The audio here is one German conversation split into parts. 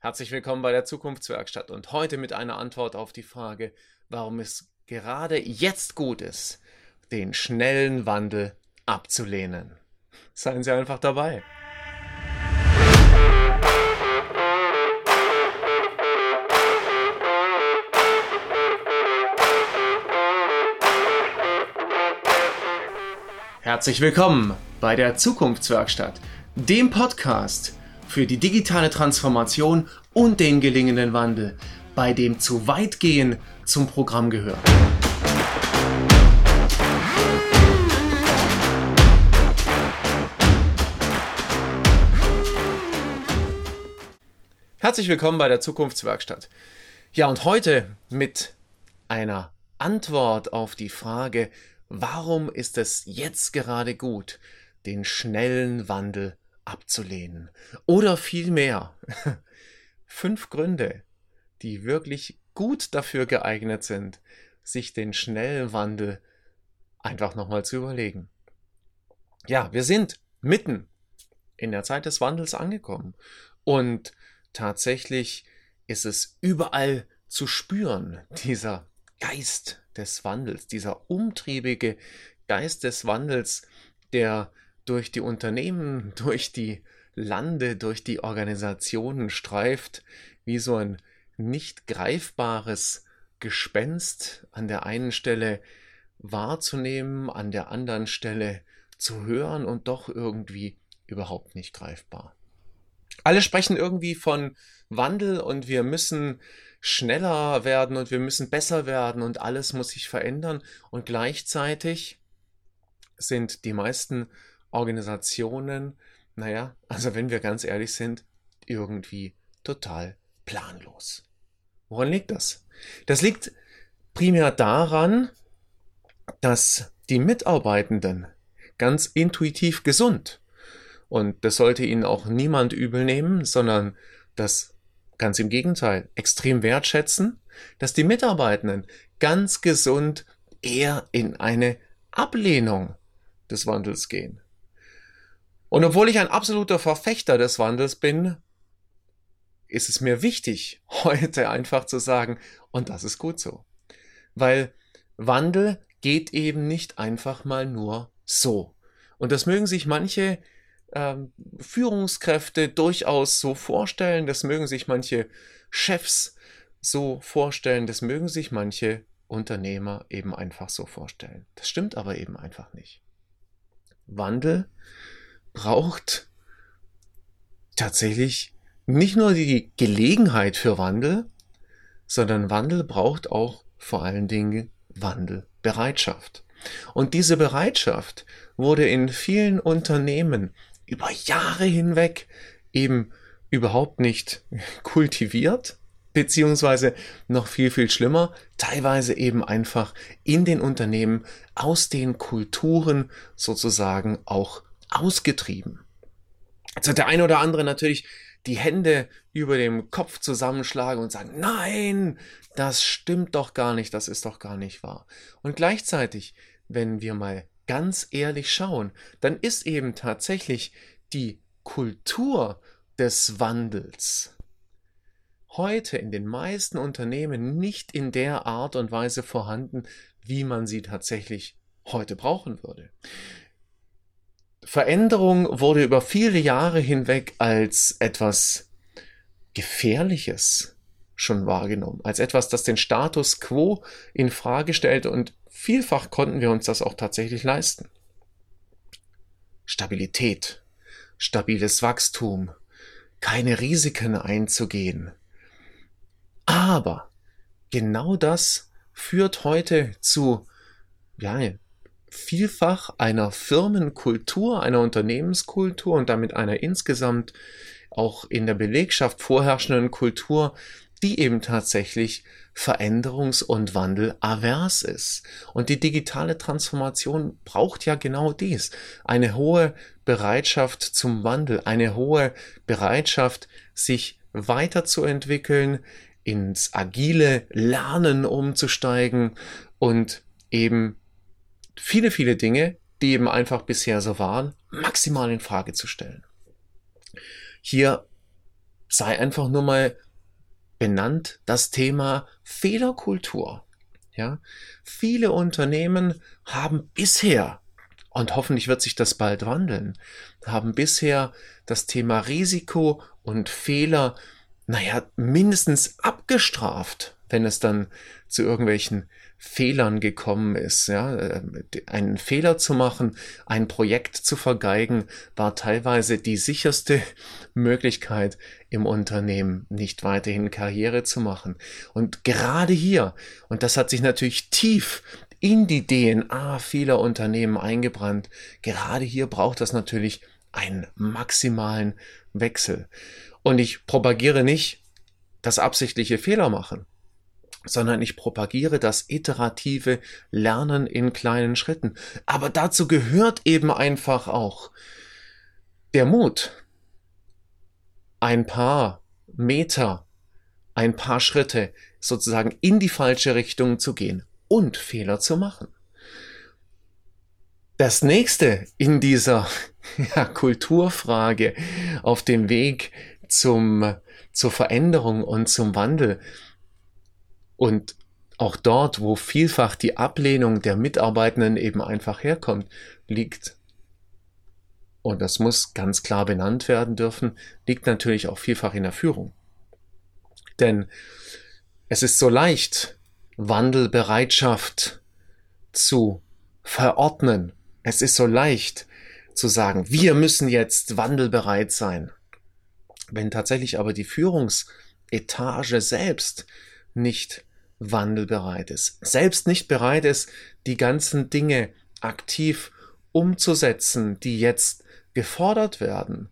Herzlich willkommen bei der Zukunftswerkstatt und heute mit einer Antwort auf die Frage, warum es gerade jetzt gut ist, den schnellen Wandel abzulehnen. Seien Sie einfach dabei. Herzlich willkommen bei der Zukunftswerkstatt, dem Podcast für die digitale Transformation und den gelingenden Wandel, bei dem zu weit gehen zum Programm gehört. Herzlich willkommen bei der Zukunftswerkstatt. Ja, und heute mit einer Antwort auf die Frage, warum ist es jetzt gerade gut, den schnellen Wandel abzulehnen. Oder vielmehr fünf Gründe, die wirklich gut dafür geeignet sind, sich den schnellen Wandel einfach nochmal zu überlegen. Ja, wir sind mitten in der Zeit des Wandels angekommen und tatsächlich ist es überall zu spüren, dieser Geist des Wandels, dieser umtriebige Geist des Wandels, der durch die Unternehmen, durch die Lande, durch die Organisationen streift, wie so ein nicht greifbares Gespenst an der einen Stelle wahrzunehmen, an der anderen Stelle zu hören und doch irgendwie überhaupt nicht greifbar. Alle sprechen irgendwie von Wandel und wir müssen schneller werden und wir müssen besser werden und alles muss sich verändern und gleichzeitig sind die meisten Organisationen, naja, also wenn wir ganz ehrlich sind, irgendwie total planlos. Woran liegt das? Das liegt primär daran, dass die Mitarbeitenden ganz intuitiv gesund, und das sollte ihnen auch niemand übel nehmen, sondern das ganz im Gegenteil extrem wertschätzen, dass die Mitarbeitenden ganz gesund eher in eine Ablehnung des Wandels gehen. Und obwohl ich ein absoluter Verfechter des Wandels bin, ist es mir wichtig, heute einfach zu sagen, und das ist gut so. Weil Wandel geht eben nicht einfach mal nur so. Und das mögen sich manche ähm, Führungskräfte durchaus so vorstellen, das mögen sich manche Chefs so vorstellen, das mögen sich manche Unternehmer eben einfach so vorstellen. Das stimmt aber eben einfach nicht. Wandel braucht tatsächlich nicht nur die Gelegenheit für Wandel, sondern Wandel braucht auch vor allen Dingen Wandelbereitschaft. Und diese Bereitschaft wurde in vielen Unternehmen über Jahre hinweg eben überhaupt nicht kultiviert, beziehungsweise noch viel, viel schlimmer, teilweise eben einfach in den Unternehmen aus den Kulturen sozusagen auch ausgetrieben. Jetzt hat der eine oder andere natürlich die Hände über dem Kopf zusammenschlagen und sagen, nein, das stimmt doch gar nicht, das ist doch gar nicht wahr. Und gleichzeitig, wenn wir mal ganz ehrlich schauen, dann ist eben tatsächlich die Kultur des Wandels heute in den meisten Unternehmen nicht in der Art und Weise vorhanden, wie man sie tatsächlich heute brauchen würde. Veränderung wurde über viele Jahre hinweg als etwas Gefährliches schon wahrgenommen, als etwas, das den Status quo in Frage stellt und vielfach konnten wir uns das auch tatsächlich leisten. Stabilität, stabiles Wachstum, keine Risiken einzugehen. Aber genau das führt heute zu ja, vielfach einer Firmenkultur, einer Unternehmenskultur und damit einer insgesamt auch in der Belegschaft vorherrschenden Kultur, die eben tatsächlich veränderungs- und wandelavers ist. Und die digitale Transformation braucht ja genau dies. Eine hohe Bereitschaft zum Wandel, eine hohe Bereitschaft, sich weiterzuentwickeln, ins agile Lernen umzusteigen und eben viele, viele Dinge, die eben einfach bisher so waren, maximal in Frage zu stellen. Hier sei einfach nur mal benannt das Thema Fehlerkultur. Ja, viele Unternehmen haben bisher und hoffentlich wird sich das bald wandeln, haben bisher das Thema Risiko und Fehler, naja, mindestens abgestraft, wenn es dann zu irgendwelchen Fehlern gekommen ist. Ja, äh, einen Fehler zu machen, ein Projekt zu vergeigen, war teilweise die sicherste Möglichkeit im Unternehmen, nicht weiterhin Karriere zu machen. Und gerade hier, und das hat sich natürlich tief in die DNA vieler Unternehmen eingebrannt, gerade hier braucht das natürlich einen maximalen Wechsel. Und ich propagiere nicht das absichtliche Fehler machen sondern ich propagiere das iterative Lernen in kleinen Schritten. Aber dazu gehört eben einfach auch der Mut, ein paar Meter, ein paar Schritte sozusagen in die falsche Richtung zu gehen und Fehler zu machen. Das nächste in dieser ja, Kulturfrage auf dem Weg zum, zur Veränderung und zum Wandel und auch dort, wo vielfach die Ablehnung der Mitarbeitenden eben einfach herkommt, liegt, und das muss ganz klar benannt werden dürfen, liegt natürlich auch vielfach in der Führung. Denn es ist so leicht, Wandelbereitschaft zu verordnen. Es ist so leicht zu sagen, wir müssen jetzt wandelbereit sein. Wenn tatsächlich aber die Führungsetage selbst nicht wandelbereit ist, selbst nicht bereit ist, die ganzen Dinge aktiv umzusetzen, die jetzt gefordert werden.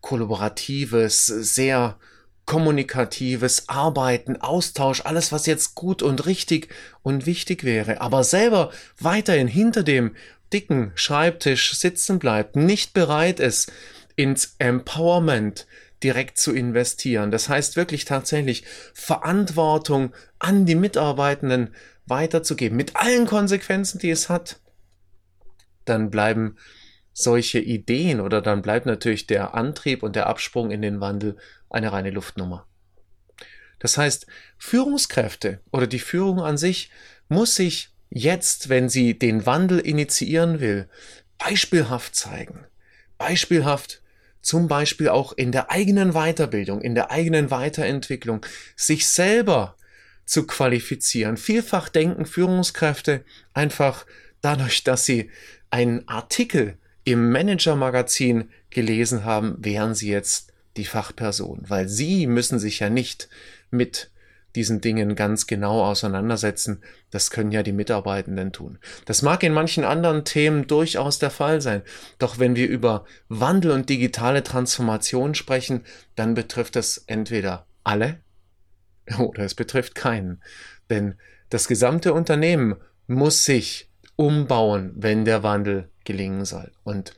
Kollaboratives, sehr kommunikatives Arbeiten, Austausch, alles, was jetzt gut und richtig und wichtig wäre, aber selber weiterhin hinter dem dicken Schreibtisch sitzen bleibt, nicht bereit ist, ins Empowerment, direkt zu investieren. Das heißt wirklich tatsächlich Verantwortung an die Mitarbeitenden weiterzugeben, mit allen Konsequenzen, die es hat. Dann bleiben solche Ideen oder dann bleibt natürlich der Antrieb und der Absprung in den Wandel eine reine Luftnummer. Das heißt, Führungskräfte oder die Führung an sich muss sich jetzt, wenn sie den Wandel initiieren will, beispielhaft zeigen. Beispielhaft zum Beispiel auch in der eigenen Weiterbildung, in der eigenen Weiterentwicklung, sich selber zu qualifizieren. Vielfach denken Führungskräfte einfach dadurch, dass sie einen Artikel im Manager-Magazin gelesen haben, wären sie jetzt die Fachperson, weil sie müssen sich ja nicht mit diesen Dingen ganz genau auseinandersetzen. Das können ja die Mitarbeitenden tun. Das mag in manchen anderen Themen durchaus der Fall sein. Doch wenn wir über Wandel und digitale Transformation sprechen, dann betrifft es entweder alle oder es betrifft keinen. Denn das gesamte Unternehmen muss sich umbauen, wenn der Wandel gelingen soll. Und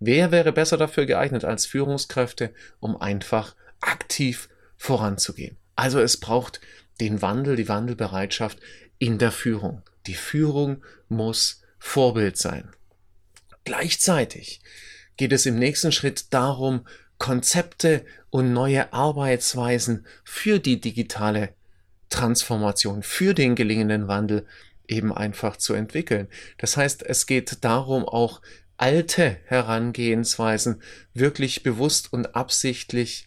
wer wäre besser dafür geeignet als Führungskräfte, um einfach aktiv voranzugehen? Also es braucht den Wandel, die Wandelbereitschaft in der Führung. Die Führung muss Vorbild sein. Gleichzeitig geht es im nächsten Schritt darum, Konzepte und neue Arbeitsweisen für die digitale Transformation, für den gelingenden Wandel eben einfach zu entwickeln. Das heißt, es geht darum, auch alte Herangehensweisen wirklich bewusst und absichtlich,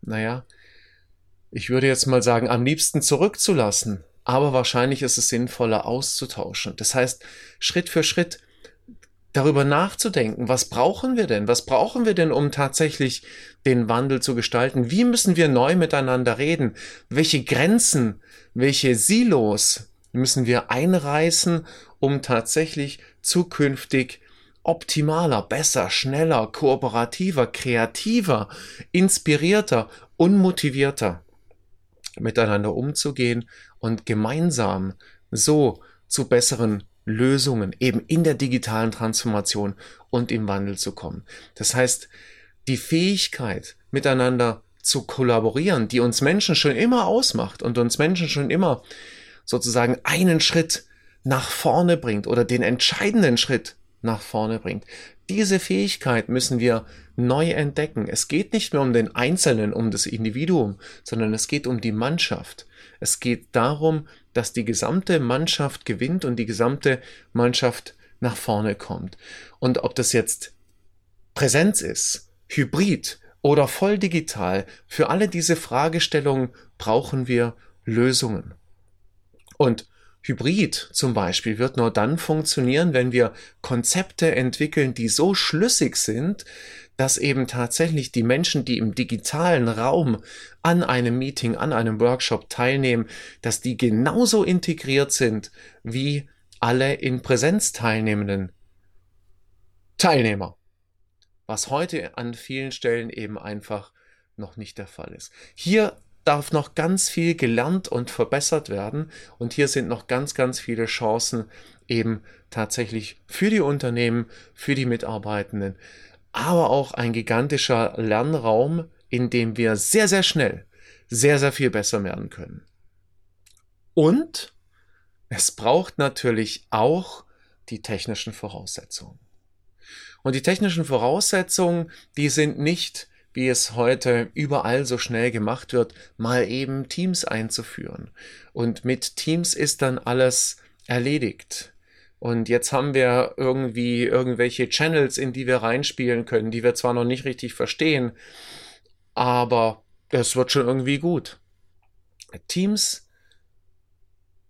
naja, ich würde jetzt mal sagen, am liebsten zurückzulassen. Aber wahrscheinlich ist es sinnvoller auszutauschen. Das heißt, Schritt für Schritt darüber nachzudenken, was brauchen wir denn? Was brauchen wir denn, um tatsächlich den Wandel zu gestalten? Wie müssen wir neu miteinander reden? Welche Grenzen, welche Silos müssen wir einreißen, um tatsächlich zukünftig optimaler, besser, schneller, kooperativer, kreativer, inspirierter und motivierter miteinander umzugehen und gemeinsam so zu besseren Lösungen eben in der digitalen Transformation und im Wandel zu kommen. Das heißt, die Fähigkeit, miteinander zu kollaborieren, die uns Menschen schon immer ausmacht und uns Menschen schon immer sozusagen einen Schritt nach vorne bringt oder den entscheidenden Schritt nach vorne bringt. Diese Fähigkeit müssen wir neu entdecken. Es geht nicht mehr um den Einzelnen, um das Individuum, sondern es geht um die Mannschaft. Es geht darum, dass die gesamte Mannschaft gewinnt und die gesamte Mannschaft nach vorne kommt. Und ob das jetzt Präsenz ist, Hybrid oder voll digital, für alle diese Fragestellungen brauchen wir Lösungen. Und Hybrid zum Beispiel wird nur dann funktionieren, wenn wir Konzepte entwickeln, die so schlüssig sind, dass eben tatsächlich die Menschen, die im digitalen Raum an einem Meeting, an einem Workshop teilnehmen, dass die genauso integriert sind wie alle in Präsenz teilnehmenden Teilnehmer. Was heute an vielen Stellen eben einfach noch nicht der Fall ist. Hier darf noch ganz viel gelernt und verbessert werden. Und hier sind noch ganz, ganz viele Chancen eben tatsächlich für die Unternehmen, für die Mitarbeitenden, aber auch ein gigantischer Lernraum, in dem wir sehr, sehr schnell sehr, sehr viel besser werden können. Und es braucht natürlich auch die technischen Voraussetzungen. Und die technischen Voraussetzungen, die sind nicht wie es heute überall so schnell gemacht wird, mal eben Teams einzuführen. Und mit Teams ist dann alles erledigt. Und jetzt haben wir irgendwie irgendwelche Channels, in die wir reinspielen können, die wir zwar noch nicht richtig verstehen, aber es wird schon irgendwie gut. Teams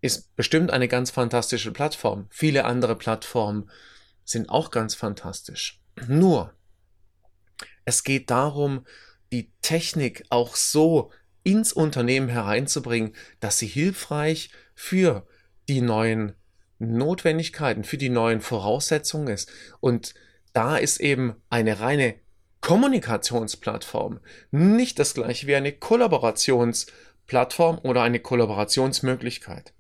ist bestimmt eine ganz fantastische Plattform. Viele andere Plattformen sind auch ganz fantastisch. Nur, es geht darum, die Technik auch so ins Unternehmen hereinzubringen, dass sie hilfreich für die neuen Notwendigkeiten, für die neuen Voraussetzungen ist. Und da ist eben eine reine Kommunikationsplattform nicht das gleiche wie eine Kollaborationsplattform oder eine Kollaborationsmöglichkeit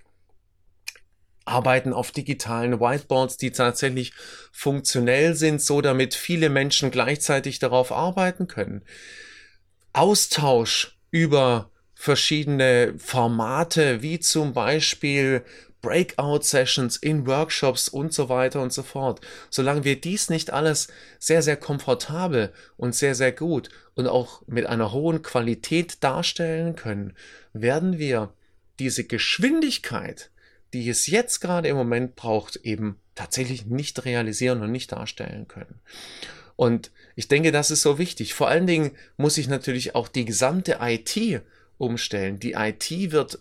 arbeiten auf digitalen Whiteboards, die tatsächlich funktionell sind, so damit viele Menschen gleichzeitig darauf arbeiten können. Austausch über verschiedene Formate, wie zum Beispiel Breakout-Sessions in Workshops und so weiter und so fort. Solange wir dies nicht alles sehr, sehr komfortabel und sehr, sehr gut und auch mit einer hohen Qualität darstellen können, werden wir diese Geschwindigkeit, die es jetzt gerade im Moment braucht, eben tatsächlich nicht realisieren und nicht darstellen können. Und ich denke, das ist so wichtig. Vor allen Dingen muss ich natürlich auch die gesamte IT umstellen. Die IT wird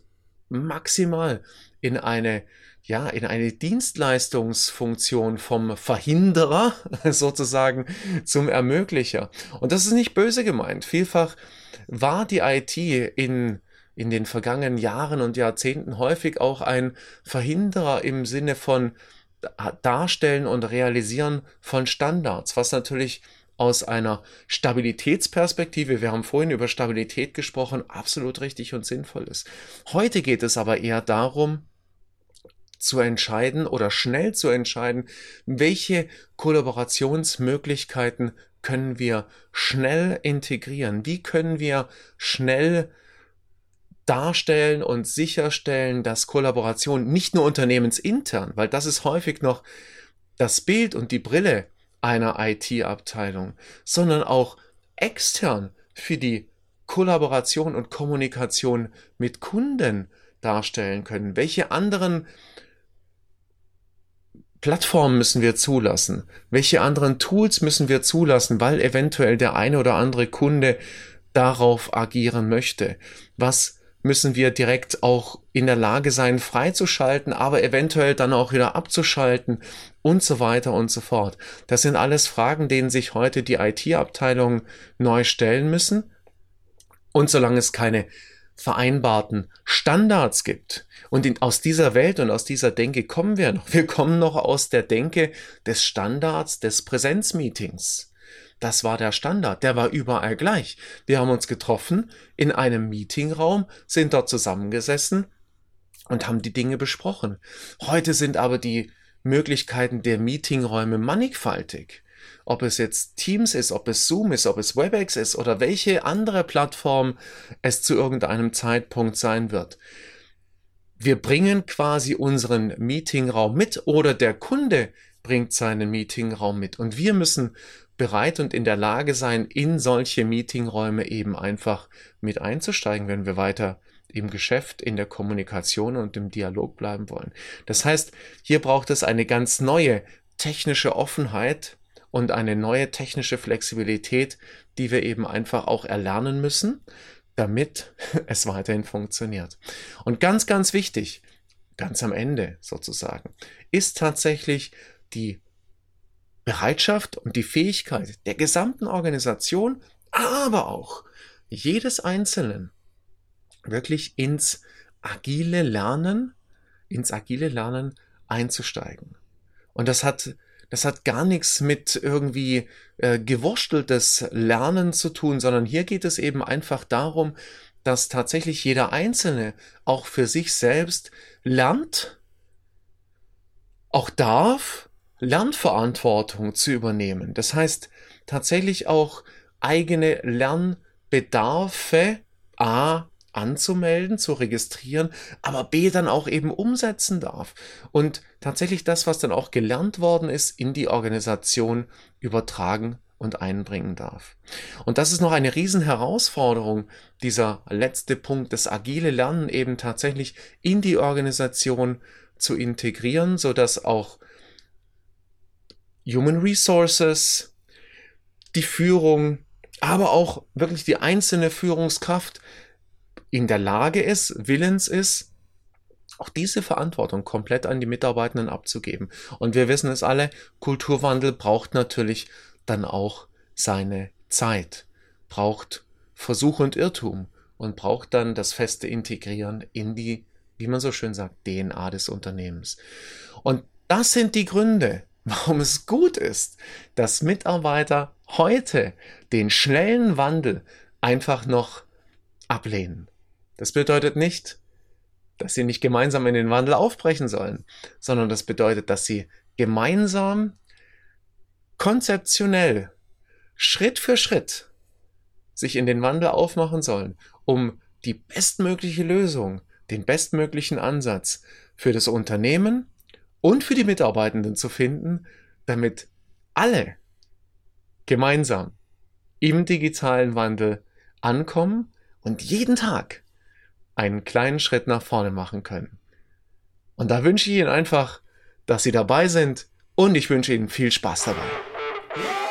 maximal in eine ja, in eine Dienstleistungsfunktion vom Verhinderer sozusagen zum Ermöglicher. Und das ist nicht böse gemeint. Vielfach war die IT in in den vergangenen Jahren und Jahrzehnten häufig auch ein Verhinderer im Sinne von Darstellen und Realisieren von Standards, was natürlich aus einer Stabilitätsperspektive, wir haben vorhin über Stabilität gesprochen, absolut richtig und sinnvoll ist. Heute geht es aber eher darum, zu entscheiden oder schnell zu entscheiden, welche Kollaborationsmöglichkeiten können wir schnell integrieren, wie können wir schnell darstellen und sicherstellen, dass Kollaboration nicht nur unternehmensintern, weil das ist häufig noch das Bild und die Brille einer IT-Abteilung, sondern auch extern für die Kollaboration und Kommunikation mit Kunden darstellen können. Welche anderen Plattformen müssen wir zulassen? Welche anderen Tools müssen wir zulassen, weil eventuell der eine oder andere Kunde darauf agieren möchte? Was müssen wir direkt auch in der Lage sein, freizuschalten, aber eventuell dann auch wieder abzuschalten und so weiter und so fort. Das sind alles Fragen, denen sich heute die IT-Abteilungen neu stellen müssen. Und solange es keine vereinbarten Standards gibt. Und in, aus dieser Welt und aus dieser Denke kommen wir noch. Wir kommen noch aus der Denke des Standards des Präsenzmeetings. Das war der Standard, der war überall gleich. Wir haben uns getroffen in einem Meetingraum, sind dort zusammengesessen und haben die Dinge besprochen. Heute sind aber die Möglichkeiten der Meetingräume mannigfaltig. Ob es jetzt Teams ist, ob es Zoom ist, ob es WebEx ist oder welche andere Plattform es zu irgendeinem Zeitpunkt sein wird. Wir bringen quasi unseren Meetingraum mit oder der Kunde bringt seinen Meetingraum mit. Und wir müssen bereit und in der Lage sein, in solche Meetingräume eben einfach mit einzusteigen, wenn wir weiter im Geschäft, in der Kommunikation und im Dialog bleiben wollen. Das heißt, hier braucht es eine ganz neue technische Offenheit und eine neue technische Flexibilität, die wir eben einfach auch erlernen müssen, damit es weiterhin funktioniert. Und ganz, ganz wichtig, ganz am Ende sozusagen, ist tatsächlich die Bereitschaft und die Fähigkeit der gesamten Organisation, aber auch jedes Einzelnen wirklich ins agile Lernen, ins agile Lernen einzusteigen. Und das hat, das hat gar nichts mit irgendwie äh, gewursteltes Lernen zu tun, sondern hier geht es eben einfach darum, dass tatsächlich jeder Einzelne auch für sich selbst lernt, auch darf Lernverantwortung zu übernehmen. Das heißt, tatsächlich auch eigene Lernbedarfe A anzumelden, zu registrieren, aber B dann auch eben umsetzen darf und tatsächlich das, was dann auch gelernt worden ist, in die Organisation übertragen und einbringen darf. Und das ist noch eine Riesenherausforderung, dieser letzte Punkt, das agile Lernen eben tatsächlich in die Organisation zu integrieren, so dass auch Human Resources, die Führung, aber auch wirklich die einzelne Führungskraft in der Lage ist, willens ist, auch diese Verantwortung komplett an die Mitarbeitenden abzugeben. Und wir wissen es alle, Kulturwandel braucht natürlich dann auch seine Zeit, braucht Versuch und Irrtum und braucht dann das feste Integrieren in die, wie man so schön sagt, DNA des Unternehmens. Und das sind die Gründe, warum es gut ist, dass Mitarbeiter heute den schnellen Wandel einfach noch ablehnen. Das bedeutet nicht, dass sie nicht gemeinsam in den Wandel aufbrechen sollen, sondern das bedeutet, dass sie gemeinsam konzeptionell Schritt für Schritt sich in den Wandel aufmachen sollen, um die bestmögliche Lösung, den bestmöglichen Ansatz für das Unternehmen und für die Mitarbeitenden zu finden, damit alle gemeinsam im digitalen Wandel ankommen und jeden Tag einen kleinen Schritt nach vorne machen können. Und da wünsche ich Ihnen einfach, dass Sie dabei sind und ich wünsche Ihnen viel Spaß dabei.